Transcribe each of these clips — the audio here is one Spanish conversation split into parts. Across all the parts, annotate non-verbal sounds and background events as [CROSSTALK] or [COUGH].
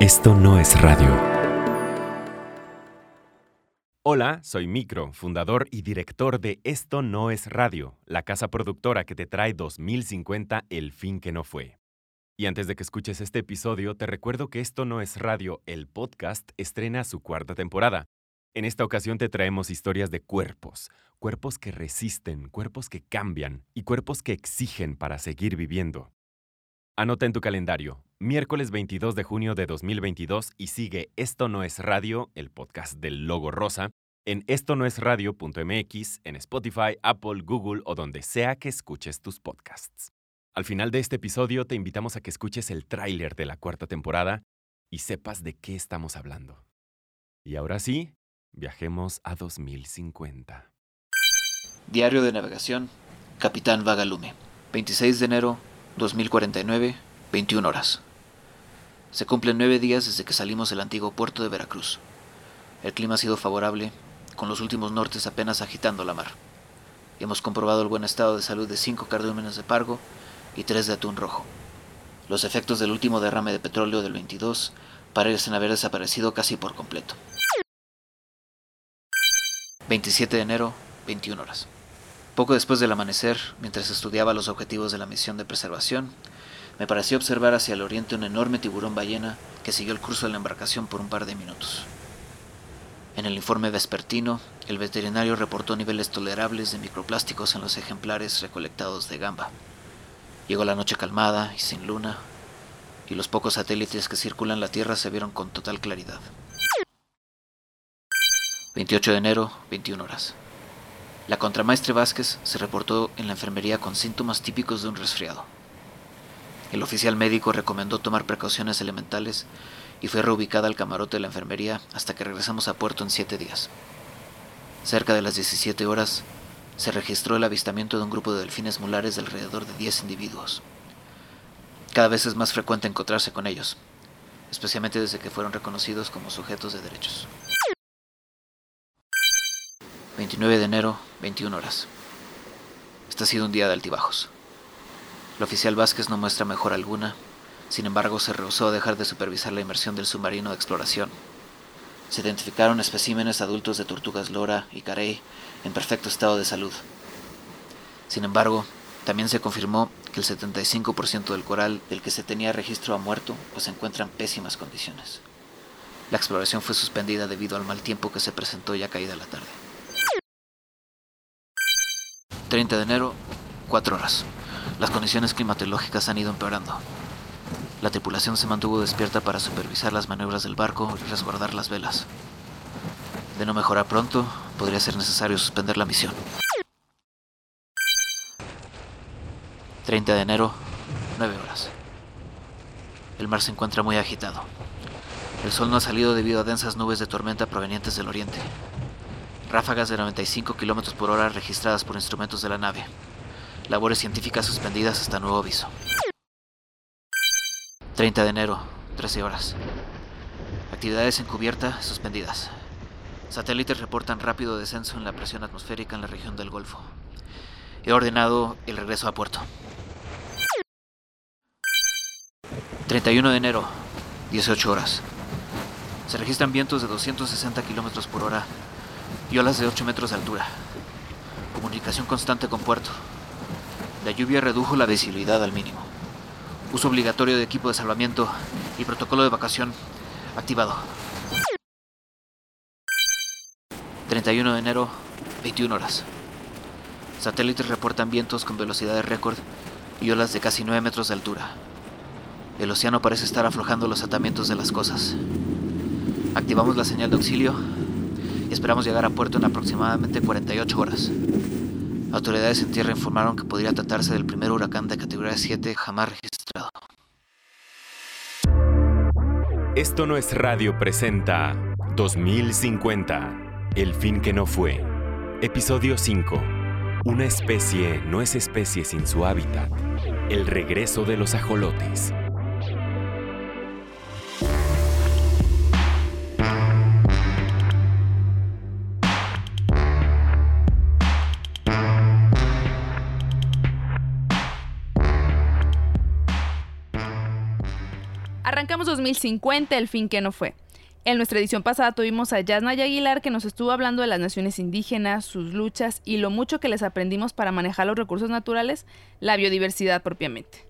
Esto no es radio. Hola, soy Micro, fundador y director de Esto no es radio, la casa productora que te trae 2050 El fin que no fue. Y antes de que escuches este episodio, te recuerdo que Esto no es radio, el podcast, estrena su cuarta temporada. En esta ocasión te traemos historias de cuerpos, cuerpos que resisten, cuerpos que cambian y cuerpos que exigen para seguir viviendo. Anota en tu calendario, miércoles 22 de junio de 2022 y sigue Esto no es radio, el podcast del logo rosa, en esto no es radio.mx, en Spotify, Apple, Google o donde sea que escuches tus podcasts. Al final de este episodio te invitamos a que escuches el tráiler de la cuarta temporada y sepas de qué estamos hablando. Y ahora sí, viajemos a 2050. Diario de navegación, Capitán Vagalume, 26 de enero 2049, 21 horas. Se cumplen nueve días desde que salimos del antiguo puerto de Veracruz. El clima ha sido favorable, con los últimos nortes apenas agitando la mar. Hemos comprobado el buen estado de salud de cinco cardúmenes de pargo y tres de atún rojo. Los efectos del último derrame de petróleo del 22 parecen haber desaparecido casi por completo. 27 de enero, 21 horas. Poco después del amanecer, mientras estudiaba los objetivos de la misión de preservación, me pareció observar hacia el oriente un enorme tiburón ballena que siguió el curso de la embarcación por un par de minutos. En el informe vespertino, el veterinario reportó niveles tolerables de microplásticos en los ejemplares recolectados de gamba. Llegó la noche calmada y sin luna, y los pocos satélites que circulan la Tierra se vieron con total claridad. 28 de enero, 21 horas. La contramaestre Vázquez se reportó en la enfermería con síntomas típicos de un resfriado. El oficial médico recomendó tomar precauciones elementales y fue reubicada al camarote de la enfermería hasta que regresamos a puerto en siete días. Cerca de las 17 horas, se registró el avistamiento de un grupo de delfines mulares de alrededor de 10 individuos. Cada vez es más frecuente encontrarse con ellos, especialmente desde que fueron reconocidos como sujetos de derechos. 29 de enero, 21 horas. Este ha sido un día de altibajos. El oficial Vázquez no muestra mejor alguna, sin embargo se rehusó a dejar de supervisar la inmersión del submarino de exploración. Se identificaron especímenes adultos de tortugas lora y carey en perfecto estado de salud. Sin embargo, también se confirmó que el 75% del coral del que se tenía registro ha muerto o se encuentra en pésimas condiciones. La exploración fue suspendida debido al mal tiempo que se presentó ya caída la tarde. 30 de enero, 4 horas. Las condiciones climatológicas han ido empeorando. La tripulación se mantuvo despierta para supervisar las maniobras del barco y resguardar las velas. De no mejorar pronto, podría ser necesario suspender la misión. 30 de enero, 9 horas. El mar se encuentra muy agitado. El sol no ha salido debido a densas nubes de tormenta provenientes del oriente ráfagas de 95 km por hora registradas por instrumentos de la nave. Labores científicas suspendidas hasta nuevo aviso. 30 de enero, 13 horas. Actividades encubierta suspendidas. Satélites reportan rápido descenso en la presión atmosférica en la región del Golfo. He ordenado el regreso a puerto. 31 de enero, 18 horas. Se registran vientos de 260 km por hora y olas de 8 metros de altura. Comunicación constante con puerto. La lluvia redujo la visibilidad al mínimo. Uso obligatorio de equipo de salvamiento y protocolo de evacuación activado. 31 de enero, 21 horas. Satélites reportan vientos con velocidades récord y olas de casi 9 metros de altura. El océano parece estar aflojando los atamientos de las cosas. Activamos la señal de auxilio y esperamos llegar a puerto en aproximadamente 48 horas. Autoridades en tierra informaron que podría tratarse del primer huracán de categoría 7 jamás registrado. Esto no es radio presenta 2050, el fin que no fue. Episodio 5. Una especie no es especie sin su hábitat. El regreso de los ajolotes. 2050, el fin que no fue. En nuestra edición pasada tuvimos a Yasna Aguilar que nos estuvo hablando de las naciones indígenas, sus luchas y lo mucho que les aprendimos para manejar los recursos naturales, la biodiversidad propiamente.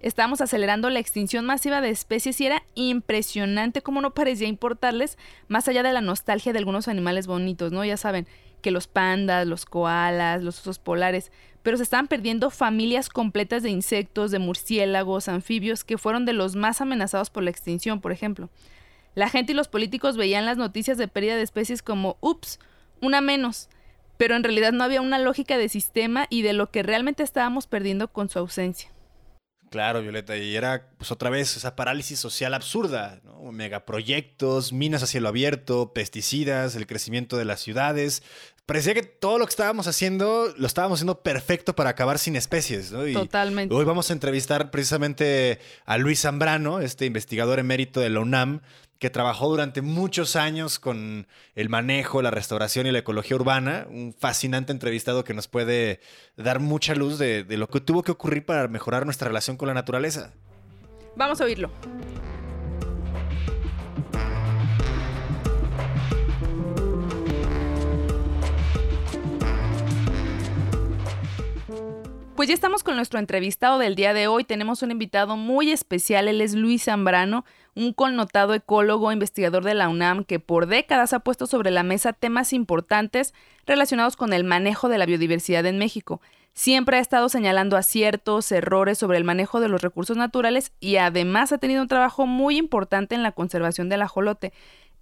Estábamos acelerando la extinción masiva de especies y era impresionante cómo no parecía importarles, más allá de la nostalgia de algunos animales bonitos, ¿no? Ya saben, que los pandas, los koalas, los osos polares, pero se estaban perdiendo familias completas de insectos, de murciélagos, anfibios, que fueron de los más amenazados por la extinción, por ejemplo. La gente y los políticos veían las noticias de pérdida de especies como, ups, una menos, pero en realidad no había una lógica de sistema y de lo que realmente estábamos perdiendo con su ausencia. Claro, Violeta, y era pues otra vez esa parálisis social absurda, ¿no? megaproyectos, minas a cielo abierto, pesticidas, el crecimiento de las ciudades. Parecía que todo lo que estábamos haciendo lo estábamos haciendo perfecto para acabar sin especies. ¿no? Totalmente. Hoy vamos a entrevistar precisamente a Luis Zambrano, este investigador emérito de la UNAM, que trabajó durante muchos años con el manejo, la restauración y la ecología urbana. Un fascinante entrevistado que nos puede dar mucha luz de, lo que tuvo que ocurrir para mejorar nuestra relación con la naturaleza. Vamos a oírlo. Pues ya estamos con nuestro entrevistado del día de hoy. Tenemos un invitado muy especial. Él es Luis Zambrano, un connotado ecólogo, investigador de la UNAM, que por décadas ha puesto sobre la mesa temas importantes relacionados con el manejo de la biodiversidad en México. Siempre ha estado señalando aciertos, errores sobre el manejo de los recursos naturales y además ha tenido un trabajo muy importante en la conservación del ajolote.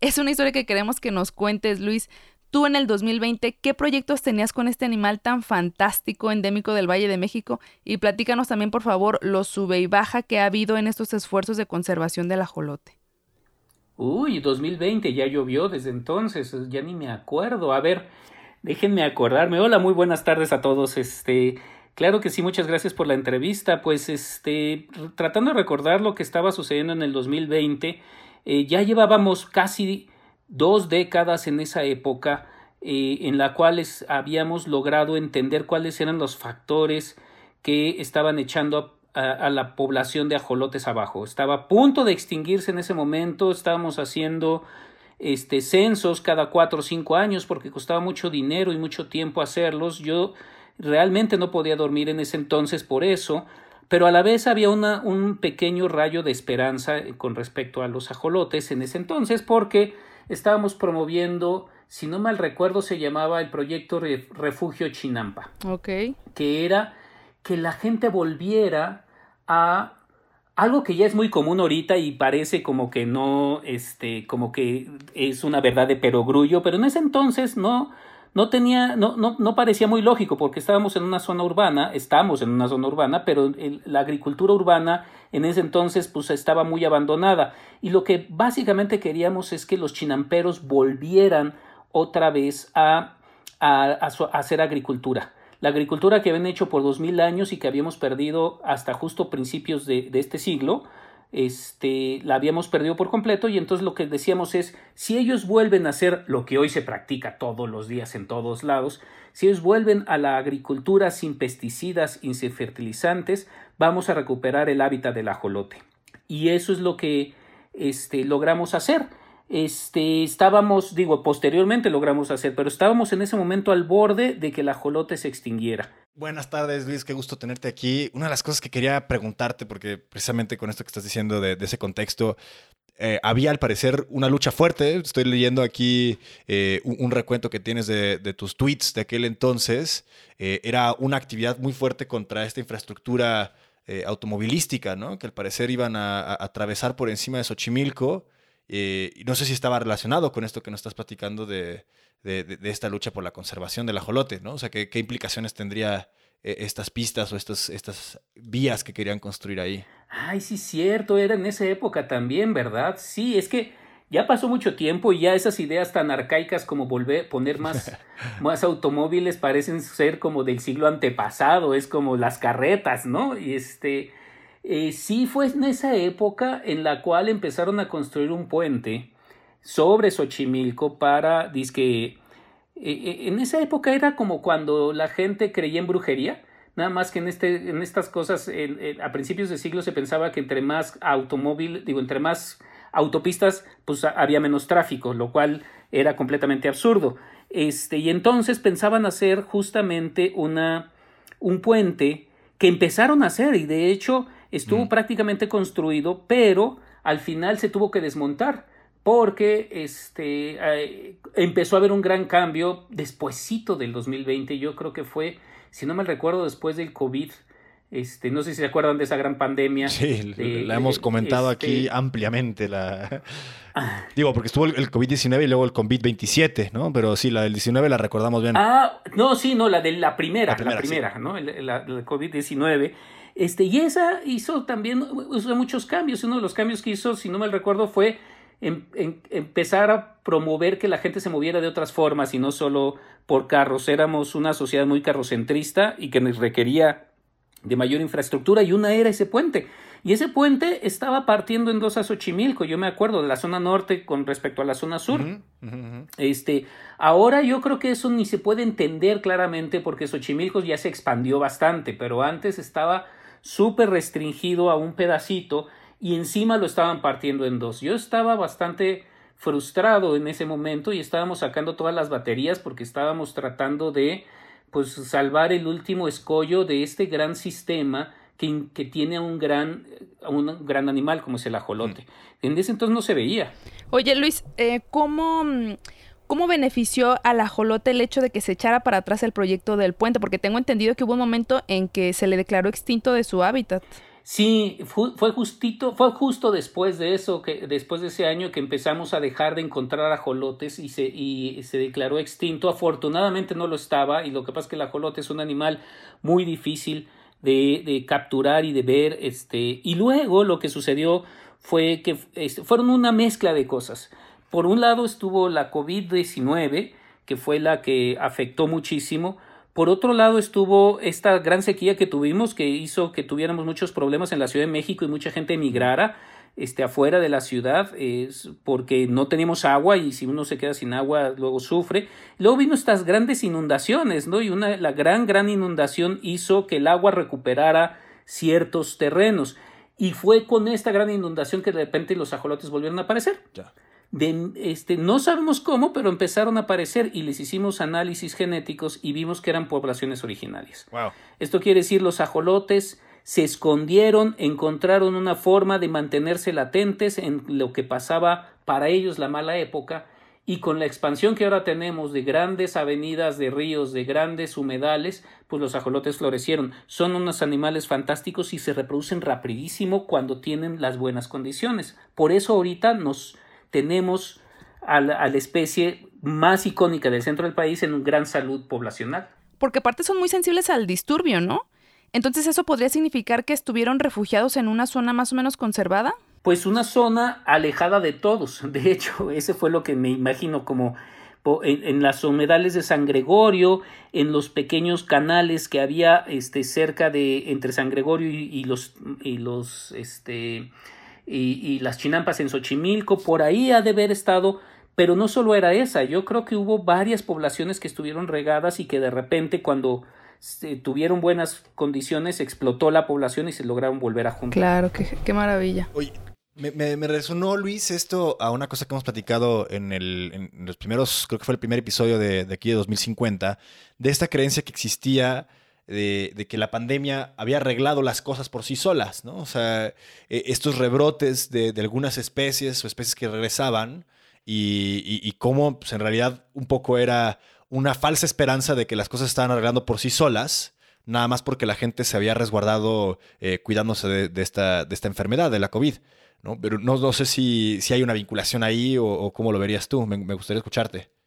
Es una historia que queremos que nos cuentes, Luis. Tú en el 2020, ¿qué proyectos tenías con este animal tan fantástico, endémico del Valle de México? Y platícanos también, por favor, lo sube y baja que ha habido en estos esfuerzos de conservación del ajolote. Uy, 2020, ya llovió desde entonces, ya ni me acuerdo. A ver, déjenme acordarme. Hola, muy buenas tardes a todos. Este, claro que sí, muchas gracias por la entrevista. Pues, este, tratando de recordar lo que estaba sucediendo en el 2020, eh, ya llevábamos casi dos décadas en esa época eh, en la cual habíamos logrado entender cuáles eran los factores que estaban echando a, la población de ajolotes abajo. Estaba a punto de extinguirse en ese momento, estábamos haciendo este, censos cada cuatro o cinco años porque costaba mucho dinero y mucho tiempo hacerlos. Yo realmente no podía dormir en ese entonces por eso, pero a la vez había una, un pequeño rayo de esperanza con respecto a los ajolotes en ese entonces porque estábamos promoviendo, si no mal recuerdo, se llamaba el proyecto Refugio Chinampa. Ok. Que era que la gente volviera a algo que ya es muy común ahorita y parece como que no, este, como que es una verdad de perogrullo, pero en ese entonces no, no tenía, no, no, no parecía muy lógico porque estábamos en una zona urbana, estamos en una zona urbana, pero la agricultura urbana en ese entonces pues estaba muy abandonada y lo que básicamente queríamos es que los chinamperos volvieran otra vez a, a, hacer agricultura. La agricultura que habían hecho por dos mil años y que habíamos perdido hasta justo principios de, de este siglo, este, la habíamos perdido por completo y entonces lo que decíamos es, si ellos vuelven a hacer lo que hoy se practica todos los días en todos lados, si ellos vuelven a la agricultura sin pesticidas y sin fertilizantes, vamos a recuperar el hábitat del ajolote. Y eso es lo que este, logramos hacer este, estábamos, digo, posteriormente logramos hacer, pero estábamos en ese momento al borde de que el ajolote se extinguiera. Buenas tardes, Luis, qué gusto tenerte aquí. Una de las cosas que quería preguntarte, porque precisamente con esto que estás diciendo de, ese contexto, eh, había al parecer una lucha fuerte. Estoy leyendo aquí eh, un, recuento que tienes de, tus tweets de aquel entonces. Eh, era una actividad muy fuerte contra esta infraestructura automovilística, ¿no? Que al parecer iban a, a atravesar por encima de Xochimilco. Eh, y no sé si estaba relacionado con esto que nos estás platicando de, esta lucha por la conservación del ajolote, ¿no? O sea, ¿qué, implicaciones tendría eh, estas pistas o estas, estas vías que querían construir ahí? Ay, sí, cierto, era en esa época también, ¿verdad? Sí, es que ya pasó mucho tiempo y ya esas ideas tan arcaicas como volver poner más, [LAUGHS] más automóviles parecen ser como del siglo antepasado, es como las carretas, ¿no? Y este, eh, sí fue en esa época en la cual empezaron a construir un puente sobre Xochimilco para, que eh, eh, en esa época era como cuando la gente creía en brujería. Nada más que en, este, en estas cosas, a principios de siglo se pensaba que entre más automóvil, digo, entre más autopistas, pues había menos tráfico, lo cual era completamente absurdo. Este, y entonces pensaban hacer justamente una, un puente que empezaron a hacer y de hecho estuvo mm. prácticamente construido, pero al final se tuvo que desmontar porque este, eh, empezó a haber un gran cambio despuesito del 2020, yo creo que fue, si no me recuerdo, después del COVID, este, no sé si se acuerdan de esa gran pandemia. Sí, la hemos comentado aquí este ampliamente. La... [LAUGHS] Ah. Digo, porque estuvo el COVID-19 y luego el COVID-27, ¿no? Pero sí, la del 19 la recordamos bien. Ah, no, sí, no, la de la primera, la primera, ¿no? La, COVID-19. Este, y esa hizo también hizo muchos cambios. Uno de los cambios que hizo, si no me recuerdo, fue em, em, empezar a promover que la gente se moviera de otras formas y no solo por carros. Éramos una sociedad muy carrocentrista y que nos requería de mayor infraestructura y una era ese puente. Y ese puente estaba partiendo en dos a Xochimilco, yo me acuerdo, de la zona norte con respecto a la zona sur. Este, ahora yo creo que eso ni se puede entender claramente porque Xochimilco ya se expandió bastante, pero antes estaba súper restringido a un pedacito y encima lo estaban partiendo en dos. Yo estaba bastante frustrado en ese momento y estábamos sacando todas las baterías porque estábamos tratando de pues salvar el último escollo de este gran sistema que, que tiene a un gran, un gran animal como es el ajolote. Mm. En ese entonces no se veía. Oye Luis, eh, ¿cómo, ¿cómo benefició al ajolote el hecho de que se echara para atrás el proyecto del puente? Porque tengo entendido que hubo un momento en que se le declaró extinto de su hábitat. Sí, fue, justito, fue justo después de eso, que después de ese año que empezamos a dejar de encontrar ajolotes y se, y se declaró extinto. Afortunadamente no lo estaba, y lo que pasa es que el ajolote es un animal muy difícil de, de capturar y de ver. Este, y luego lo que sucedió fue que este, fueron una mezcla de cosas. Por un lado estuvo la COVID-19, que fue la que afectó muchísimo por otro lado estuvo esta gran sequía que tuvimos que hizo que tuviéramos muchos problemas en la Ciudad de México y mucha gente emigrara este, afuera de la ciudad es porque no teníamos agua y si uno se queda sin agua luego sufre. Luego vino estas grandes inundaciones, ¿no? Y una, la gran, gran inundación hizo que el agua recuperara ciertos terrenos. Y fue con esta gran inundación que de repente los ajolotes volvieron a aparecer. Ya de, este, no sabemos cómo, pero empezaron a aparecer y les hicimos análisis genéticos y vimos que eran poblaciones originarias. Esto quiere decir los ajolotes se escondieron, encontraron una forma de mantenerse latentes en lo que pasaba para ellos la mala época y con la expansión que ahora tenemos de grandes avenidas, de ríos, de grandes humedales, pues los ajolotes florecieron. Son unos animales fantásticos y se reproducen rapidísimo cuando tienen las buenas condiciones. Por eso ahorita nos tenemos a la, especie más icónica del centro del país en un gran salud poblacional. Porque aparte son muy sensibles al disturbio, ¿no? Entonces eso podría significar que estuvieron refugiados en una zona más o menos conservada. Pues una zona alejada de todos. [LAUGHS] De hecho, ese fue lo que me imagino como en, las humedales de San Gregorio, en los pequeños canales que había este, cerca de entre San Gregorio y, los y los este y, las chinampas en Xochimilco, por ahí ha de haber estado, pero no solo era esa, yo creo que hubo varias poblaciones que estuvieron regadas y que de repente cuando tuvieron buenas condiciones explotó la población y se lograron volver a juntar. Claro, qué, qué maravilla. Oye, me, me, resonó, Luis, esto a una cosa que hemos platicado en, el, en los primeros, creo que fue el primer episodio de, de aquí de 2050, de esta creencia que existía de, que la pandemia había arreglado las cosas por sí solas, ¿no? O sea, e, estos rebrotes de, algunas especies o especies que regresaban y, cómo pues, en realidad un poco era una falsa esperanza de que las cosas estaban arreglando por sí solas, nada más porque la gente se había resguardado eh, cuidándose de, esta, de esta enfermedad, de la COVID. ¿no? Pero no, sé si, si hay una vinculación ahí o, cómo lo verías tú. me gustaría escucharte.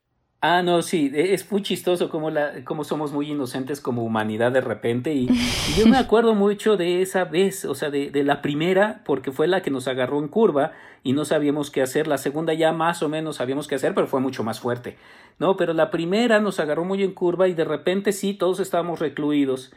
Ah, no, sí, e, es muy chistoso como, la, como somos muy inocentes como humanidad de repente. Y, yo me [LAUGHS] acuerdo mucho de esa vez, o sea, de, de, la primera, porque fue la que nos agarró en curva y no sabíamos qué hacer. La segunda ya más o menos sabíamos qué hacer, pero fue mucho más fuerte. No, pero la primera nos agarró muy en curva y de repente sí, todos estábamos recluidos.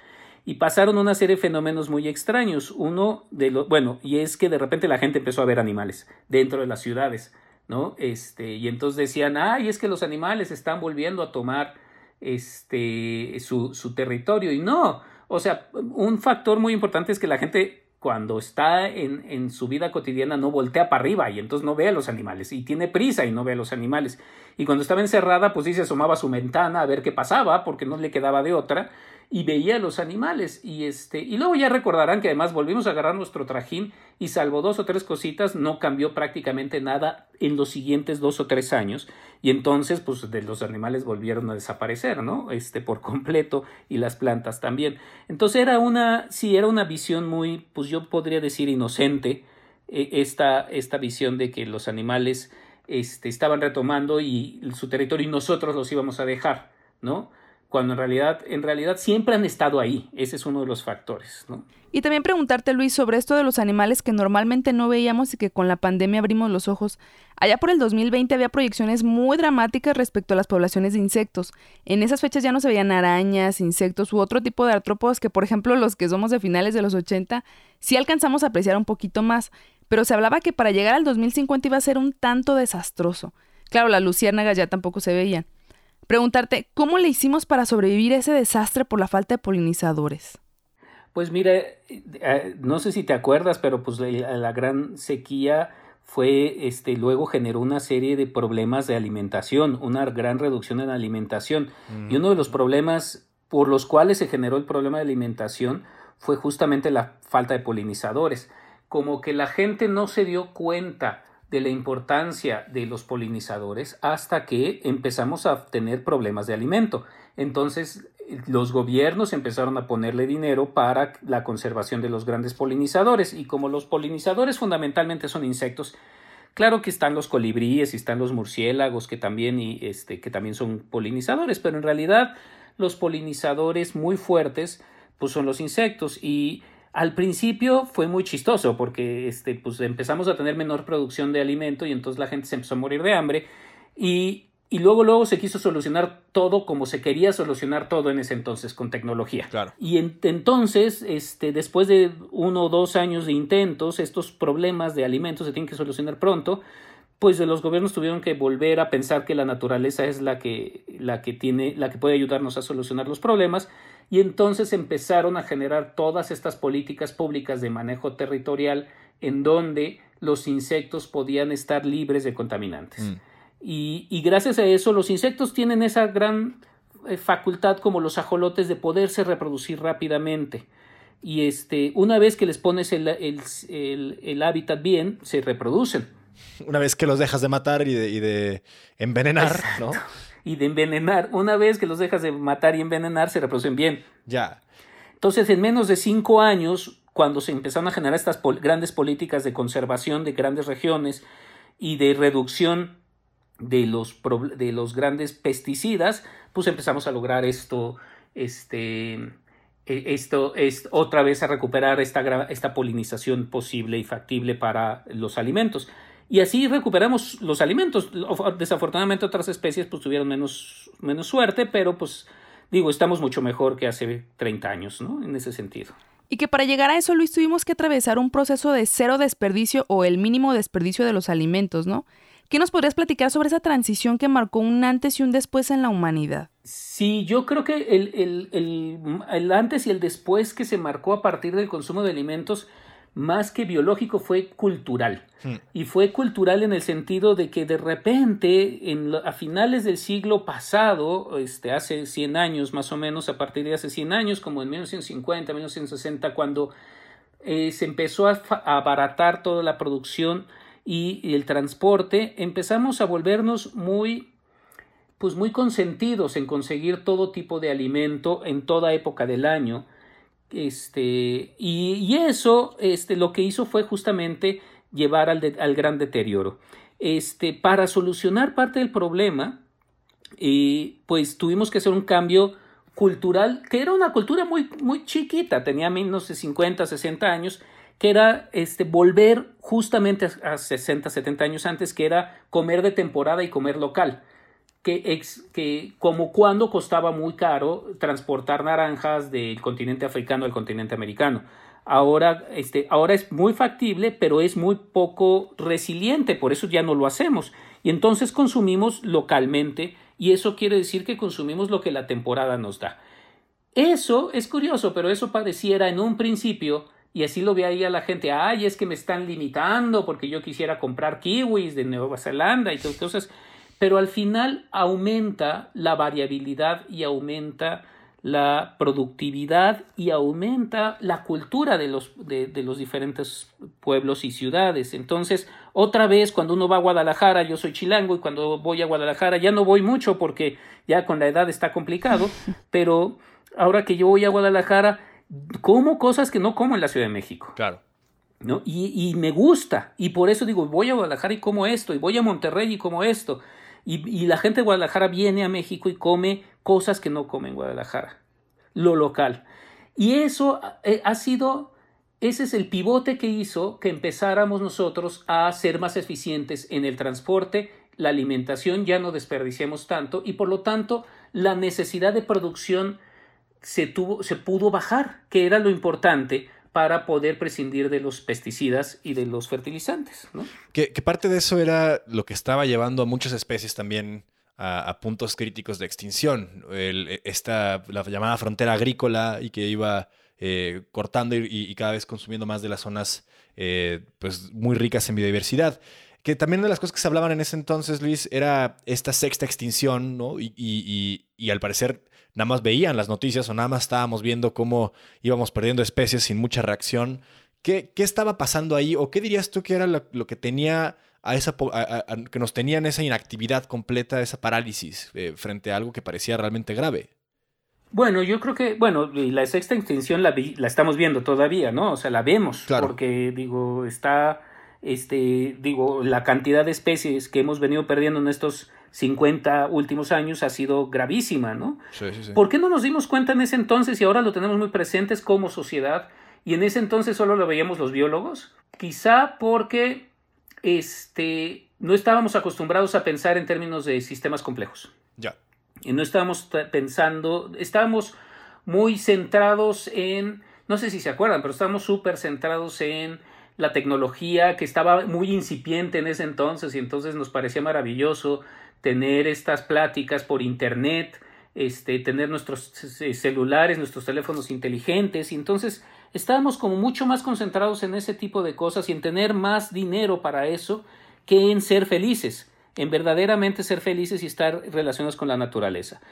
Y pasaron una serie de fenómenos muy extraños. Uno de los, bueno, y es que de repente la gente empezó a ver animales dentro de las ciudades ¿no? Este, y entonces decían, ay, es que los animales están volviendo a tomar este, su, su territorio. Y no, O sea, un factor muy importante es que la gente cuando está en, en, su vida cotidiana no voltea para arriba y entonces no ve a los animales y tiene prisa y no ve a los animales. Y cuando estaba encerrada, pues sí se asomaba a su ventana a ver qué pasaba porque no le quedaba de otra y veía a los animales y este y luego ya recordarán que además volvimos a agarrar nuestro trajín y salvo dos o tres cositas no cambió prácticamente nada en los siguientes dos o tres años. Y entonces pues de los animales volvieron a desaparecer no este por completo y las plantas también. Entonces era una sí era una visión muy pues yo podría decir inocente eh, esta esta visión de que los animales este estaban retomando y su territorio y nosotros los íbamos a dejar no cuando en realidad, en realidad siempre han estado ahí. Ese es uno de los factores. Y también preguntarte, Luis, sobre esto de los animales que normalmente no veíamos y que con la pandemia abrimos los ojos. Allá por el 2020 había proyecciones muy dramáticas respecto a las poblaciones de insectos. En esas fechas ya no se veían arañas, insectos u otro tipo de artrópodos que, por ejemplo, los que somos de finales de los 80, sí alcanzamos a apreciar un poquito más. Pero se hablaba que para llegar al 2050 iba a ser un tanto desastroso. Claro, las luciérnagas ya tampoco se veían preguntarte, ¿cómo le hicimos para sobrevivir a ese desastre por la falta de polinizadores? Pues mira, eh, no sé si te acuerdas, pero pues la, gran sequía fue, este, luego generó una serie de problemas de alimentación, una gran reducción en alimentación. Y uno de los problemas por los cuales se generó el problema de alimentación fue justamente la falta de polinizadores. Como que la gente no se dio cuenta de la importancia de los polinizadores hasta que empezamos a tener problemas de alimento. Entonces, los gobiernos empezaron a ponerle dinero para la conservación de los grandes polinizadores y como los polinizadores fundamentalmente son insectos, claro que están los colibríes y están los murciélagos que también, este, que también son polinizadores, pero en realidad los polinizadores muy fuertes pues son los insectos y al principio fue muy chistoso porque este, pues empezamos a tener menor producción de alimento y entonces la gente se empezó a morir de hambre y, y luego luego se quiso solucionar todo como se quería solucionar todo en ese entonces con tecnología. Claro. Y entonces, este, después de uno o dos años de intentos, estos problemas de alimentos se tienen que solucionar pronto pues los gobiernos tuvieron que volver a pensar que la naturaleza es la que, la que tiene, la que puede ayudarnos a solucionar los problemas y entonces empezaron a generar todas estas políticas públicas de manejo territorial en donde los insectos podían estar libres de contaminantes. Mm. Y, y, gracias a eso los insectos tienen esa gran eh, facultad como los ajolotes de poderse reproducir rápidamente. Y este, una vez que les pones el, el, el, el hábitat bien, se reproducen. Una vez que los dejas de matar y de, y de envenenar, ¿no? Y de envenenar. Una vez que los dejas de matar y envenenar, se reproducen bien. Ya. Entonces, en menos de cinco años, cuando se empezaron a generar estas grandes políticas de conservación de grandes regiones y de reducción de los, de los grandes pesticidas, pues empezamos a lograr esto, este, e, esto es otra vez a recuperar esta, esta polinización posible y factible para los alimentos y así recuperamos los alimentos. Desafortunadamente otras especies pues tuvieron menos, menos suerte, pero pues digo, estamos mucho mejor que hace 30 años, ¿no? En ese sentido. Y que para llegar a eso, Luis, tuvimos que atravesar un proceso de cero desperdicio o el mínimo desperdicio de los alimentos, ¿no? ¿Qué nos podrías platicar sobre esa transición que marcó un antes y un después en la humanidad? Sí, yo creo que el, el, el, el antes y el después que se marcó a partir del consumo de alimentos más que biológico fue cultural. Hmm. Y fue cultural en el sentido de que de repente, en, a finales del siglo pasado, este, hace 100 años más o menos, a partir de hace 100 años, como en 1950, 1960, cuando eh, se empezó a, abaratar toda la producción y, y el transporte, empezamos a volvernos muy pues muy consentidos en conseguir todo tipo de alimento en toda época del año este, y, eso este, lo que hizo fue justamente llevar al, gran deterioro. Este, para solucionar parte del problema, eh, pues tuvimos que hacer un cambio cultural, que era una cultura muy, muy chiquita, tenía menos de 50, 60 años, que era este, volver justamente a 60, 70 años antes, que era comer de temporada y comer local que, que como cuando costaba muy caro transportar naranjas del continente africano al continente americano. Ahora, este, ahora es muy factible, pero es muy poco resiliente, por eso ya no lo hacemos. Y entonces consumimos localmente y eso quiere decir que consumimos lo que la temporada nos da. Eso es curioso, pero eso pareciera en un principio, y así lo veía la gente, ay, es que me están limitando porque yo quisiera comprar kiwis de Nueva Zelanda y todas pero al final aumenta la variabilidad y aumenta la productividad y aumenta la cultura de los, de, los diferentes pueblos y ciudades. Entonces, otra vez, cuando uno va a Guadalajara, yo soy chilango y cuando voy a Guadalajara ya no voy mucho porque ya con la edad está complicado, [LAUGHS] pero ahora que yo voy a Guadalajara, como cosas que no como en la Ciudad de México. Claro. ¿no? Y, y, me gusta, y por eso digo, voy a Guadalajara y como esto, y voy a Monterrey y como esto. Y, la gente de Guadalajara viene a México y come cosas que no come en Guadalajara, lo local. Y eso eh, ha sido, ese es el pivote que hizo que empezáramos nosotros a ser más eficientes en el transporte, la alimentación, ya no desperdiciamos tanto y por lo tanto la necesidad de producción se, tuvo, se pudo bajar, que era lo importante para poder prescindir de los pesticidas y de los fertilizantes. ¿no? Que, parte de eso era lo que estaba llevando a muchas especies también a, puntos críticos de extinción. esta, la llamada frontera agrícola y que iba eh, cortando y, cada vez consumiendo más de las zonas eh, pues muy ricas en biodiversidad. Que también una de las cosas que se hablaban en ese entonces, Luis, era esta sexta extinción, ¿no? y al parecer nada más veían las noticias o nada más estábamos viendo cómo íbamos perdiendo especies sin mucha reacción. ¿Qué, qué estaba pasando ahí? ¿O qué dirías tú que era lo, que tenía a esa que nos tenía en esa inactividad completa, esa parálisis eh, frente a algo que parecía realmente grave? Bueno, yo creo que, bueno, la sexta extinción la, la estamos viendo todavía, ¿no? O sea, la vemos, porque, digo, está, este, digo, la cantidad de especies que hemos venido perdiendo en estos 50 últimos años ha sido gravísima, ¿no? Sí, sí, sí. ¿Por qué no nos dimos cuenta en ese entonces y ahora lo tenemos muy presentes como sociedad y en ese entonces solo lo veíamos los biólogos? Quizá porque este, no estábamos acostumbrados a pensar en términos de sistemas complejos. Ya. Y no estábamos pensando, estábamos muy centrados en, no sé si se acuerdan, pero estábamos súper centrados en la tecnología que estaba muy incipiente en ese entonces y entonces nos parecía maravilloso tener estas pláticas por internet, este, tener nuestros celulares, nuestros teléfonos inteligentes, y entonces estábamos como mucho más concentrados en ese tipo de cosas y en tener más dinero para eso que en ser felices, en verdaderamente ser felices y estar relacionados con la naturaleza.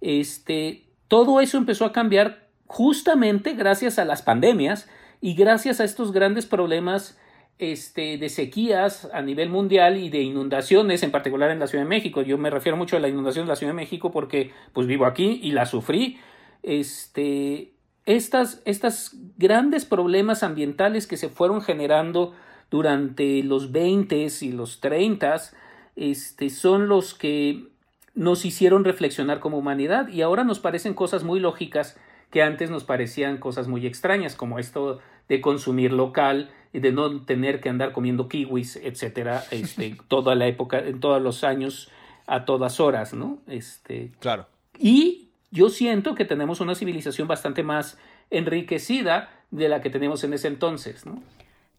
Este, todo eso empezó a cambiar justamente gracias a las pandemias y gracias a estos grandes problemas este, de sequías a nivel mundial y de inundaciones, en particular en la Ciudad de México. Yo me refiero mucho a la inundación de la Ciudad de México porque pues vivo aquí y la sufrí. Este, estas, estas grandes problemas ambientales que se fueron generando durante los 20 y los 30 este, son los que nos hicieron reflexionar como humanidad y ahora nos parecen cosas muy lógicas que antes nos parecían cosas muy extrañas, como esto de consumir local, y de no tener que andar comiendo kiwis, etcétera, [LAUGHS] este, toda la época, en todos los años, a todas horas, ¿no? Este, claro. Y yo siento que tenemos una civilización bastante más enriquecida de la que teníamos en ese entonces, ¿no?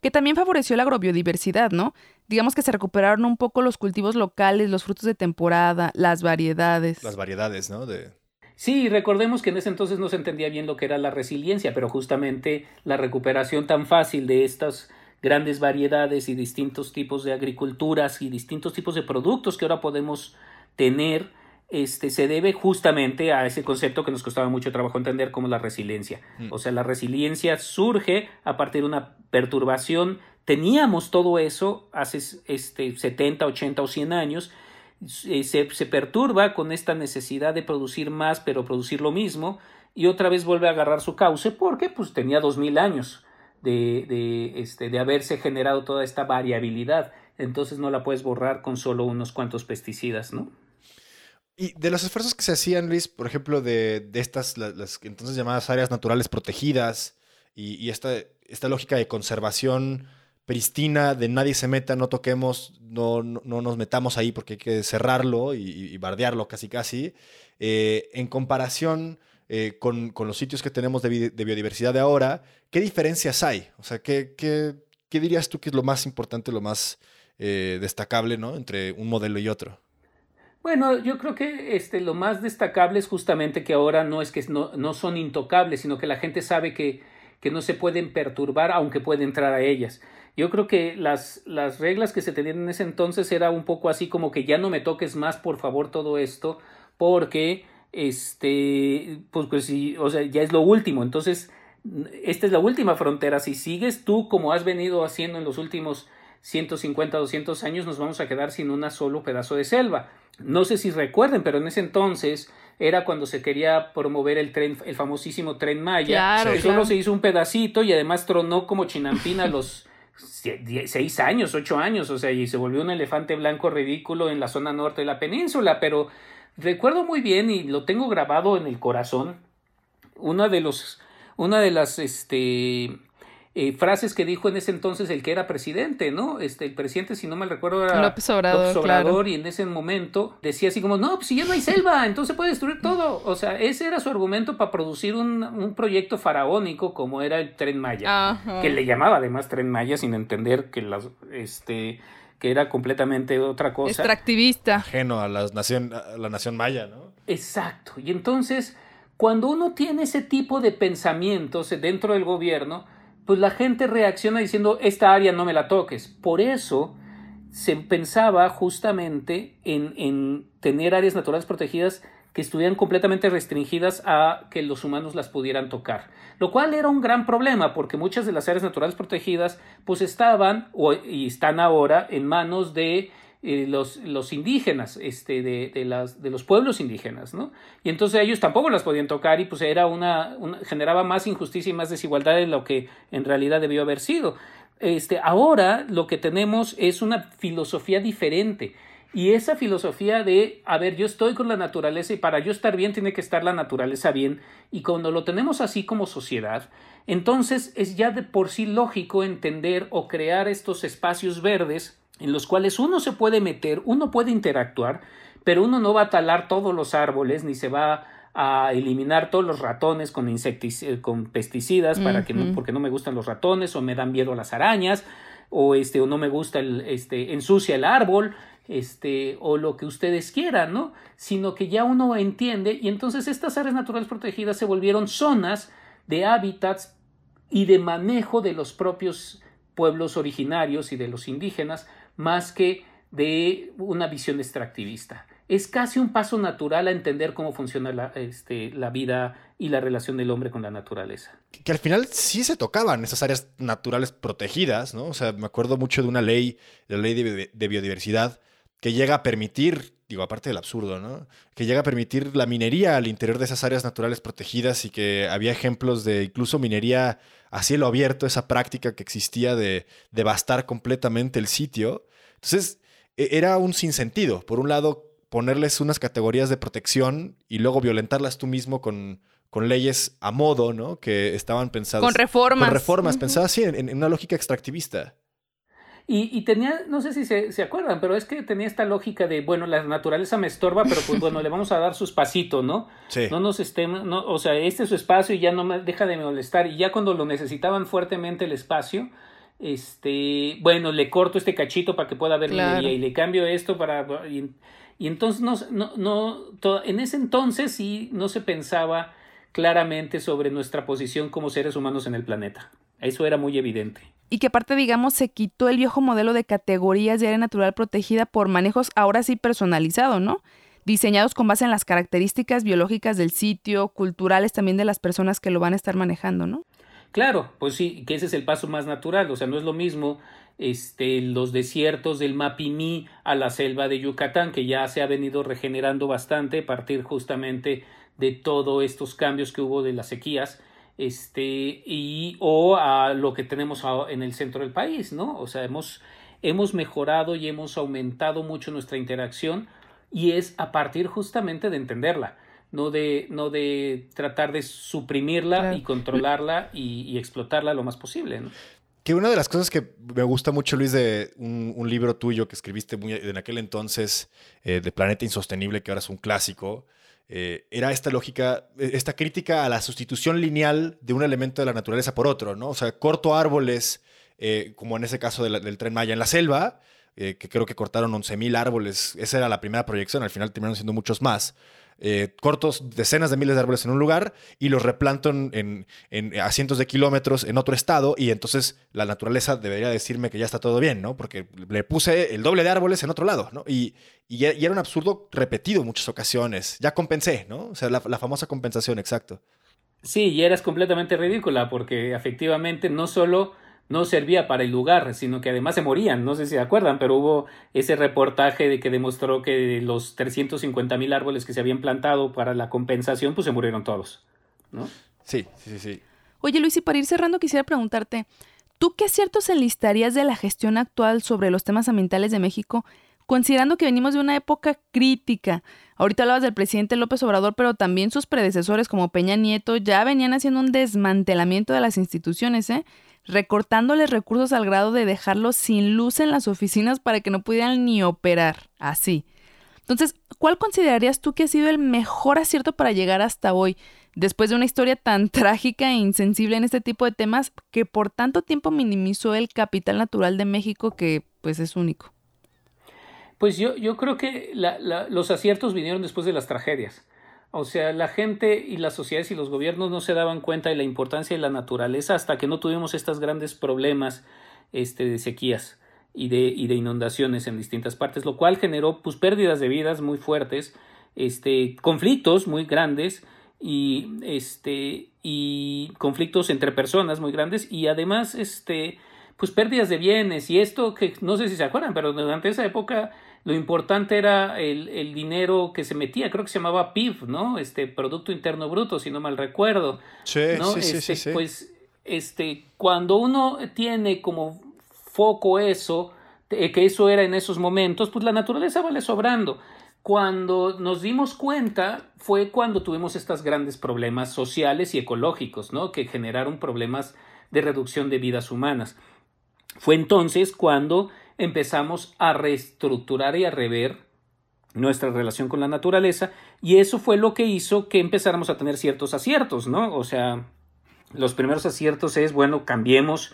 Que también favoreció la agrobiodiversidad, ¿no? Digamos que se recuperaron un poco los cultivos locales, los frutos de temporada, las variedades. Las variedades, ¿no? De Sí, recordemos que en ese entonces no se entendía bien lo que era la resiliencia, pero justamente la recuperación tan fácil de estas grandes variedades y distintos tipos de agriculturas y distintos tipos de productos que ahora podemos tener, este, se debe justamente a ese concepto que nos costaba mucho trabajo entender como la resiliencia. Mm. O sea, la resiliencia surge a partir de una perturbación. Teníamos todo eso hace este, 70, 80 o 100 años se, perturba con esta necesidad de producir más pero producir lo mismo y otra vez vuelve a agarrar su cauce porque pues tenía dos mil años de, de, este, de haberse generado toda esta variabilidad entonces no la puedes borrar con solo unos cuantos pesticidas, ¿no? Y de los esfuerzos que se hacían, Luis, por ejemplo, de, de estas, las, entonces llamadas áreas naturales protegidas y, y esta, esta lógica de conservación pristina de nadie se meta, no toquemos, no, no, nos metamos ahí porque hay que cerrarlo y, bardearlo casi casi. Eh, en comparación eh, con, los sitios que tenemos de, biodiversidad de ahora, ¿qué diferencias hay? O sea, ¿qué, qué, dirías tú que es lo más importante, lo más eh, destacable ¿no? entre un modelo y otro? Bueno, yo creo que este, lo más destacable es justamente que ahora no es que no, no son intocables, sino que la gente sabe que, que no se pueden perturbar aunque puede entrar a ellas. Yo creo que las, las reglas que se tenían en ese entonces era un poco así como que ya no me toques más, por favor, todo esto, porque este, pues, pues sí, o sea, ya es lo último. Entonces, esta es la última frontera. Si sigues tú como has venido haciendo en los últimos 150, 200 años, nos vamos a quedar sin un solo pedazo de selva. No sé si recuerden, pero en ese entonces era cuando se quería promover el tren, el famosísimo tren Maya. Claro, que solo se hizo un pedacito y además tronó como chinampina los seis años, ocho años, o sea, y se volvió un elefante blanco ridículo en la zona norte de la península, pero recuerdo muy bien y lo tengo grabado en el corazón, una de los, una de las, este, eh, frases que dijo en ese entonces el que era presidente, ¿no? Este, el presidente, si no mal recuerdo, era López Obrador, claro. y en ese momento decía así como, no, pues si ya no hay selva, [LAUGHS] entonces puede destruir todo. O sea, ese era su argumento para producir un, un proyecto faraónico como era el Tren Maya, Ajá. que le llamaba además Tren Maya sin entender que las, este, que era completamente otra cosa. Extractivista. Ajeno a la nación, a la nación maya, ¿no? Exacto. Y entonces, cuando uno tiene ese tipo de pensamientos dentro del gobierno, pues la gente reacciona diciendo, esta área no me la toques. Por eso se pensaba justamente en, en tener áreas naturales protegidas que estuvieran completamente restringidas a que los humanos las pudieran tocar. Lo cual era un gran problema porque muchas de las áreas naturales protegidas pues estaban o, y están ahora en manos de eh, los, los, indígenas, este, de, de, las, de los pueblos indígenas, ¿no? Y entonces ellos tampoco las podían tocar y pues era una, una, generaba más injusticia y más desigualdad de lo que en realidad debió haber sido. Este, ahora lo que tenemos es una filosofía diferente. Y esa filosofía de, a ver, yo estoy con la naturaleza y para yo estar bien tiene que estar la naturaleza bien. Y cuando lo tenemos así como sociedad, entonces es ya de por sí lógico entender o crear estos espacios verdes en los cuales uno se puede meter, uno puede interactuar, pero uno no va a talar todos los árboles ni se va a eliminar todos los ratones con, insectic con pesticidas para uh -huh. que no, porque no me gustan los ratones o me dan miedo las arañas o este o no me gusta el este ensucia el árbol este o lo que ustedes quieran, ¿no? Sino que ya uno entiende y entonces estas áreas naturales protegidas se volvieron zonas de hábitats y de manejo de los propios pueblos originarios y de los indígenas más que de una visión extractivista. Es casi un paso natural a entender cómo funciona la, este, la vida y la relación del hombre con la naturaleza. Que, al final sí se tocaban esas áreas naturales protegidas, ¿no? O sea, me acuerdo mucho de una ley, la ley de, de biodiversidad, que llega a permitir, digo, aparte del absurdo, ¿no? Que llega a permitir la minería al interior de esas áreas naturales protegidas y que había ejemplos de incluso minería a cielo abierto, esa práctica que existía de devastar completamente el sitio. Entonces, era un sinsentido. Por un lado, ponerles unas categorías de protección y luego violentarlas tú mismo con, con leyes a modo, ¿no? Que estaban pensadas. Con reformas. Con reformas, uh -huh. pensadas en, en, una lógica extractivista. Y, y, tenía, no sé si se, se, acuerdan, pero es que tenía esta lógica de, bueno, la naturaleza me estorba, pero pues bueno, le vamos a dar su espacito, ¿no? Sí. No nos estemos, no, o sea, este es su espacio y ya no me deja de molestar. Y ya cuando lo necesitaban fuertemente el espacio, este, bueno, le corto este cachito para que pueda ver claro. minería y le cambio esto para... Y, y entonces, no, no, no en ese entonces sí no se pensaba claramente sobre nuestra posición como seres humanos en el planeta. Eso era muy evidente. Y que aparte, digamos, se quitó el viejo modelo de categorías de área natural protegida por manejos ahora sí personalizado, ¿no? Diseñados con base en las características biológicas del sitio, culturales también de las personas que lo van a estar manejando, ¿no? Claro, pues sí, que ese es el paso más natural, o sea, no es lo mismo este, los desiertos del Mapimí a la selva de Yucatán, que ya se ha venido regenerando bastante a partir justamente de todos estos cambios que hubo de las sequías, este, y, o a lo que tenemos en el centro del país, ¿no? O sea, hemos, hemos mejorado y hemos aumentado mucho nuestra interacción y es a partir justamente de entenderla no de, no de tratar de suprimirla claro. y controlarla y, y, explotarla lo más posible. ¿no? Que una de las cosas que me gusta mucho, Luis, de un, un libro tuyo que escribiste muy, en aquel entonces, eh, de Planeta Insostenible, que ahora es un clásico, eh, era esta lógica, esta crítica a la sustitución lineal de un elemento de la naturaleza por otro, ¿no? O sea, corto árboles, eh, como en ese caso del tren Maya en la selva, eh, que creo que cortaron 11.000 árboles. Esa era la primera proyección, al final terminaron siendo muchos más. Eh, cortos decenas de miles de árboles en un lugar y los replantan en, a cientos de kilómetros en otro estado y entonces la naturaleza debería decirme que ya está todo bien, ¿no? Porque le puse el doble de árboles en otro lado, ¿no? Y, y, era un absurdo repetido muchas ocasiones. Ya compensé, ¿no? O sea, la, la famosa compensación, exacto. Sí, y eras completamente ridícula porque efectivamente no solo no servía para el lugar, sino que además se morían. No sé si se acuerdan, pero hubo ese reportaje de que demostró que los 350 mil árboles que se habían plantado para la compensación, pues se murieron todos. ¿no? Sí, sí, sí. Oye, Luis, y para ir cerrando, quisiera preguntarte, ¿tú qué aciertos enlistarías de la gestión actual sobre los temas ambientales de México, considerando que venimos de una época crítica? Ahorita hablabas del presidente López Obrador, pero también sus predecesores como Peña Nieto ya venían haciendo un desmantelamiento de las instituciones, ¿eh? Recortándoles recursos al grado de dejarlos sin luz en las oficinas para que no pudieran ni operar, así. Entonces, ¿cuál considerarías tú que ha sido el mejor acierto para llegar hasta hoy, después de una historia tan [LAUGHS] trágica e insensible en este tipo de temas que por tanto tiempo minimizó el capital natural de México que pues es único? Pues yo, yo creo que los aciertos vinieron después de las tragedias. O sea, la gente y las sociedades y los gobiernos no se daban cuenta de la importancia de la naturaleza hasta que no tuvimos estos grandes problemas este, de sequías y de, y de inundaciones en distintas partes, lo cual generó pues, pérdidas de vidas muy fuertes, este, conflictos muy grandes y, este, y conflictos entre personas muy grandes y además este, pues, pérdidas de bienes y esto que no sé si se acuerdan, pero durante esa época lo importante era el, dinero que se metía, creo que se llamaba PIB, ¿no? Este Producto Interno Bruto, si no mal recuerdo. Sí, sí, sí, este, sí, Pues, este, cuando uno tiene como foco eso, que eso era en esos momentos, pues la naturaleza vale sobrando. Cuando nos dimos cuenta fue cuando tuvimos estos grandes problemas sociales y ecológicos, ¿no? Que generaron problemas de reducción de vidas humanas. Fue entonces cuando empezamos a reestructurar y a rever nuestra relación con la naturaleza y eso fue lo que hizo que empezáramos a tener ciertos aciertos, ¿no? O sea, los primeros aciertos es, bueno, cambiemos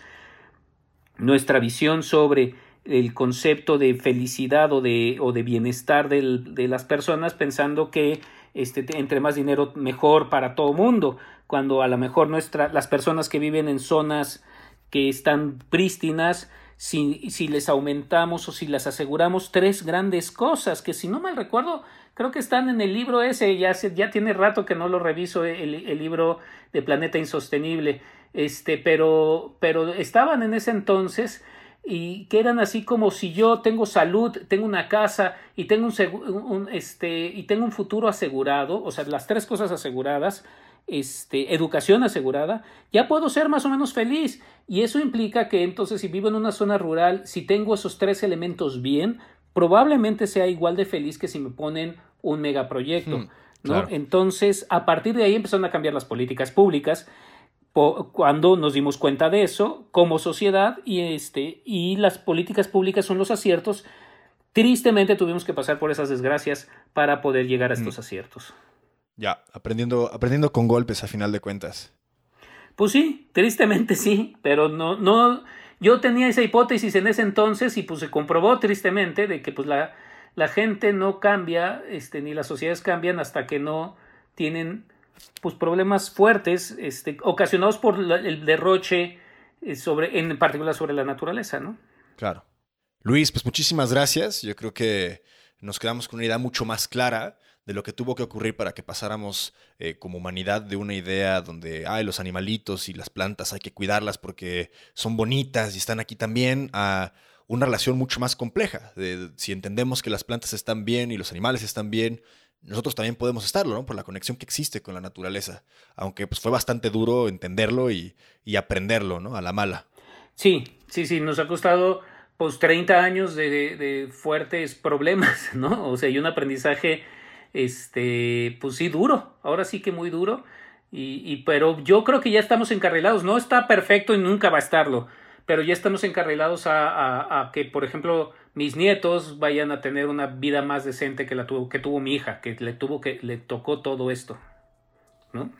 nuestra visión sobre el concepto de felicidad o de, o de bienestar de las personas pensando que este, entre más dinero mejor para todo mundo, cuando a lo mejor nuestra, las personas que viven en zonas que están prístinas si, si les aumentamos o si les aseguramos tres grandes cosas que si no mal recuerdo creo que están en el libro ese, ya, ya tiene rato que no lo reviso, el, el, libro de Planeta Insostenible, este, pero, pero estaban en ese entonces y que eran así como si yo tengo salud, tengo una casa y tengo un, un, este, y tengo un futuro asegurado, o sea, las tres cosas aseguradas, este, educación asegurada, ya puedo ser más o menos feliz. Y eso implica que entonces si vivo en una zona rural, si tengo esos tres elementos bien, probablemente sea igual de feliz que si me ponen un megaproyecto. Hmm, ¿no? Entonces, a partir de ahí empezaron a cambiar las políticas públicas cuando nos dimos cuenta de eso como sociedad y este y las políticas públicas son los aciertos tristemente tuvimos que pasar por esas desgracias para poder llegar a estos hmm. aciertos ya, aprendiendo, aprendiendo con golpes a final de cuentas. Pues sí, tristemente sí, pero no, no, yo tenía esa hipótesis en ese entonces y pues se comprobó tristemente de que pues la, la gente no cambia, este, ni las sociedades cambian hasta que no tienen pues problemas fuertes, este, ocasionados por el derroche eh, sobre, en particular sobre la naturaleza, ¿no? Claro. Luis, pues muchísimas gracias. Yo creo que nos quedamos con una idea mucho más clara de lo que tuvo que ocurrir para que pasáramos eh, como humanidad de una idea donde hay los animalitos y las plantas hay que cuidarlas porque son bonitas y están aquí también, a una relación mucho más compleja. Si entendemos que las plantas están bien y los animales están bien, nosotros también podemos estarlo, ¿no? Por la conexión que existe con la naturaleza. Aunque pues, fue bastante duro entenderlo y, aprenderlo, ¿no? A la mala. Sí, sí, sí, nos ha costado pues 30 años de, de fuertes problemas, [LAUGHS] ¿no? O sea, y un aprendizaje este, pues sí, duro, ahora sí que muy duro, y, y, pero yo creo que ya estamos encarrilados, no está perfecto y nunca va a estarlo, pero ya estamos encarrilados a, a, a que, por ejemplo, mis nietos vayan a tener una vida más decente que la tuvo, que tuvo mi hija, que le tuvo que, le tocó todo esto, ¿no?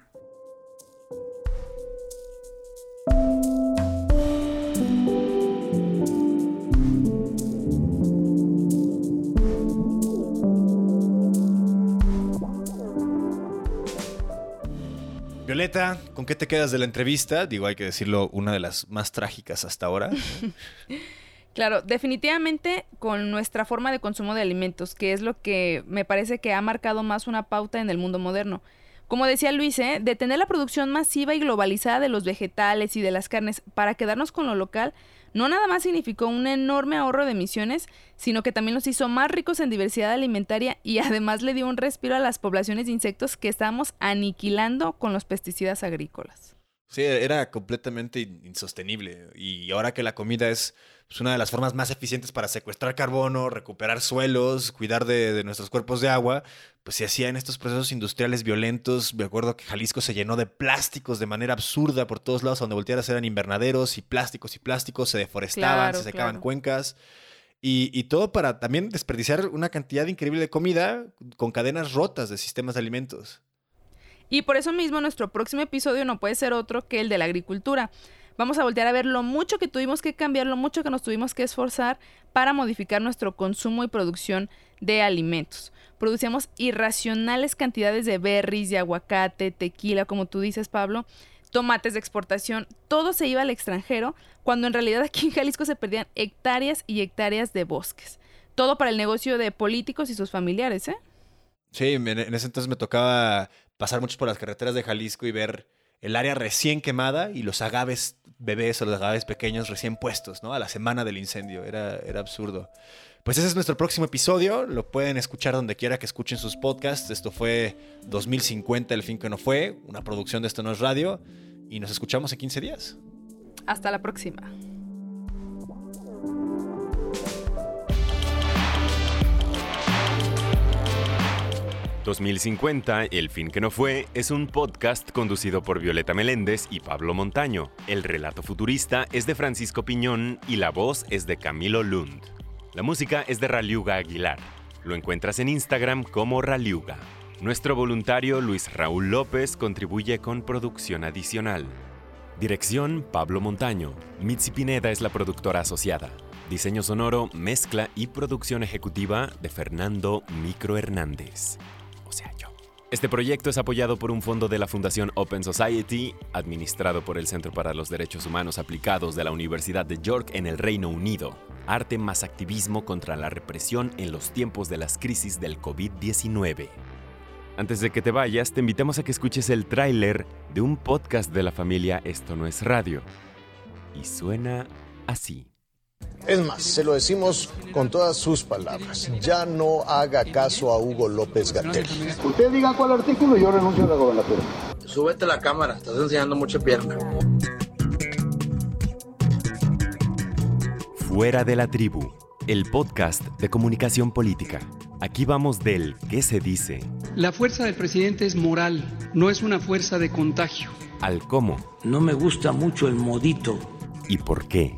Violeta, ¿con qué te quedas de la entrevista? Digo, hay que decirlo, una de las más trágicas hasta ahora. [LAUGHS] Claro, definitivamente con nuestra forma de consumo de alimentos, que es lo que me parece que ha marcado más una pauta en el mundo moderno. Como decía Luis, ¿eh? detener la producción masiva y globalizada de los vegetales y de las carnes para quedarnos con lo local no nada más significó un enorme ahorro de emisiones, sino que también nos hizo más ricos en diversidad alimentaria y [LAUGHS] además le dio un respiro a las poblaciones de insectos que estábamos aniquilando con los pesticidas agrícolas. Sí, era completamente insostenible. Y ahora que la comida es pues, una de las formas más eficientes para secuestrar carbono, recuperar suelos, cuidar de, nuestros cuerpos de agua, pues se hacía en estos procesos industriales violentos. Me acuerdo que Jalisco se llenó de plásticos de manera absurda por todos lados, donde voltearas eran invernaderos y plásticos y plásticos, se deforestaban, se secaban cuencas. Y, y, todo para también desperdiciar una cantidad increíble de comida con cadenas rotas de sistemas de alimentos. Y por eso mismo nuestro próximo episodio no puede ser otro que el de la agricultura. Vamos a voltear a ver lo mucho que tuvimos que cambiar, lo mucho que nos tuvimos que esforzar para modificar nuestro consumo y producción de alimentos. Producíamos irracionales cantidades de berries, de aguacate, tequila, como tú dices, Pablo, tomates de exportación, todo se iba al extranjero, cuando en realidad aquí en Jalisco se perdían hectáreas y hectáreas de bosques. Todo para el negocio de políticos y sus familiares, ¿eh? Sí, en ese entonces me tocaba pasar mucho por las carreteras de Jalisco y ver el área recién quemada y los agaves bebés o los agaves pequeños recién puestos, ¿no? A la semana del incendio. Era, era absurdo. Pues ese es nuestro próximo episodio. Lo pueden escuchar donde quiera que escuchen sus podcasts. Esto fue 2050, el fin que no fue, una producción de Esto No es Radio. Y nos escuchamos en 15 días. Hasta la próxima. 2050, El fin que no fue, es un podcast conducido por Violeta Meléndez y Pablo Montaño. El relato futurista es de Francisco Piñón y la voz es de Camilo Lund. La música es de Raliuga Aguilar. Lo encuentras en Instagram como Raliuga. Nuestro voluntario Luis Raúl López contribuye con producción adicional. Dirección Pablo Montaño. Mitzi Pineda es la productora asociada. Diseño sonoro, mezcla y producción ejecutiva de Fernando Micro Hernández Este proyecto es apoyado por un fondo de la Fundación Open Society, administrado por el Centro para los Derechos Humanos Aplicados de la Universidad de York en el Reino Unido. Arte más activismo contra la represión en los tiempos de las crisis del COVID-19. Antes de que te vayas, te invitamos a que escuches el tráiler de un podcast de la familia Esto no es radio. Y suena así. Es más, se lo decimos con todas sus palabras. Ya no haga caso a Hugo López Gatel. Usted diga cuál artículo y yo renuncio a la gobernatura. Súbete la cámara, estás enseñando mucha pierna. Fuera de la tribu, el podcast de comunicación política. Aquí vamos del qué se dice. La fuerza del presidente es moral, no es una fuerza de contagio. Al cómo. No me gusta mucho el modito. ¿Y por qué?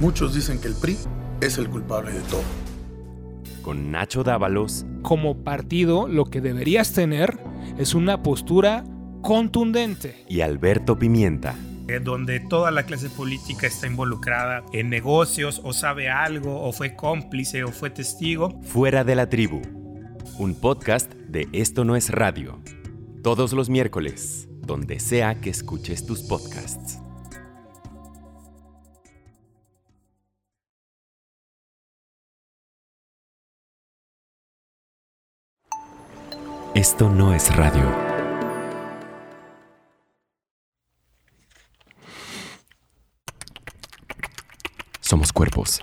Muchos dicen que el PRI es el culpable de todo. Con Nacho Dávalos. Como partido, lo que deberías tener es una postura contundente. Y Alberto Pimienta. Donde toda la clase política está involucrada en negocios o sabe algo o fue cómplice o fue testigo. Fuera de la tribu. Un podcast de Esto no es radio. Todos los miércoles, donde sea que escuches tus podcasts. Esto no es radio. Somos cuerpos.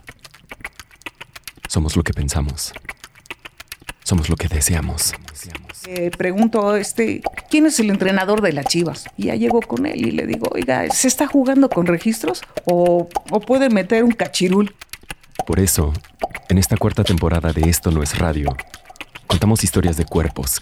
Somos lo que pensamos. Somos lo que deseamos. Eh, pregunto, este, ¿quién es el entrenador de las Chivas? Y ya llego con él y le digo, oiga, ¿se está jugando con registros o, o puede meter un cachirul? Por eso, en esta cuarta temporada de Esto no es radio, contamos historias de cuerpos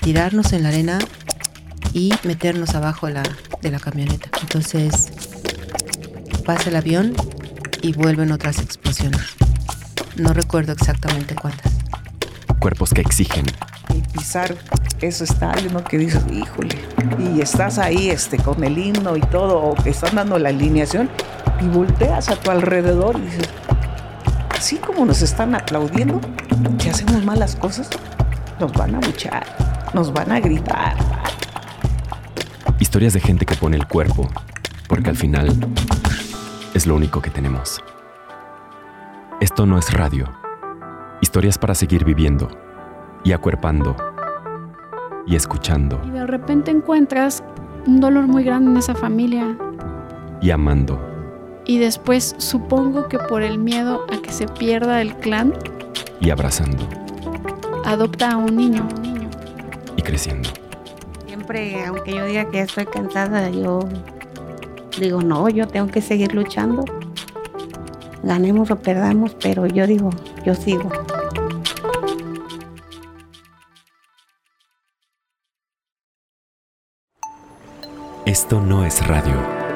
tirarnos en la arena y meternos abajo de la, de la camioneta. Entonces pasa el avión y vuelven otras explosiones. No recuerdo exactamente cuántas. Cuerpos que exigen. Y pisar ese estadio, ¿no? Que dices, híjole. Y estás ahí este, con el himno y todo, o que están dando la alineación, y volteas a tu alrededor y dices, así como nos están aplaudiendo, que hacemos malas cosas, nos van a luchar, nos van a gritar. Historias de gente que pone el cuerpo, porque al final es lo único que tenemos. Esto no es radio. Historias para seguir viviendo y acuerpando y escuchando Y de repente encuentras un dolor muy grande en esa familia. y amando Y después supongo que por el miedo a que se pierda el clan, y abrazando adopta a un niño. Y creciendo. Siempre, aunque yo diga que estoy cansada, yo digo, no, yo tengo que seguir luchando. Ganemos o perdamos, pero yo digo, yo sigo. Esto no es radio.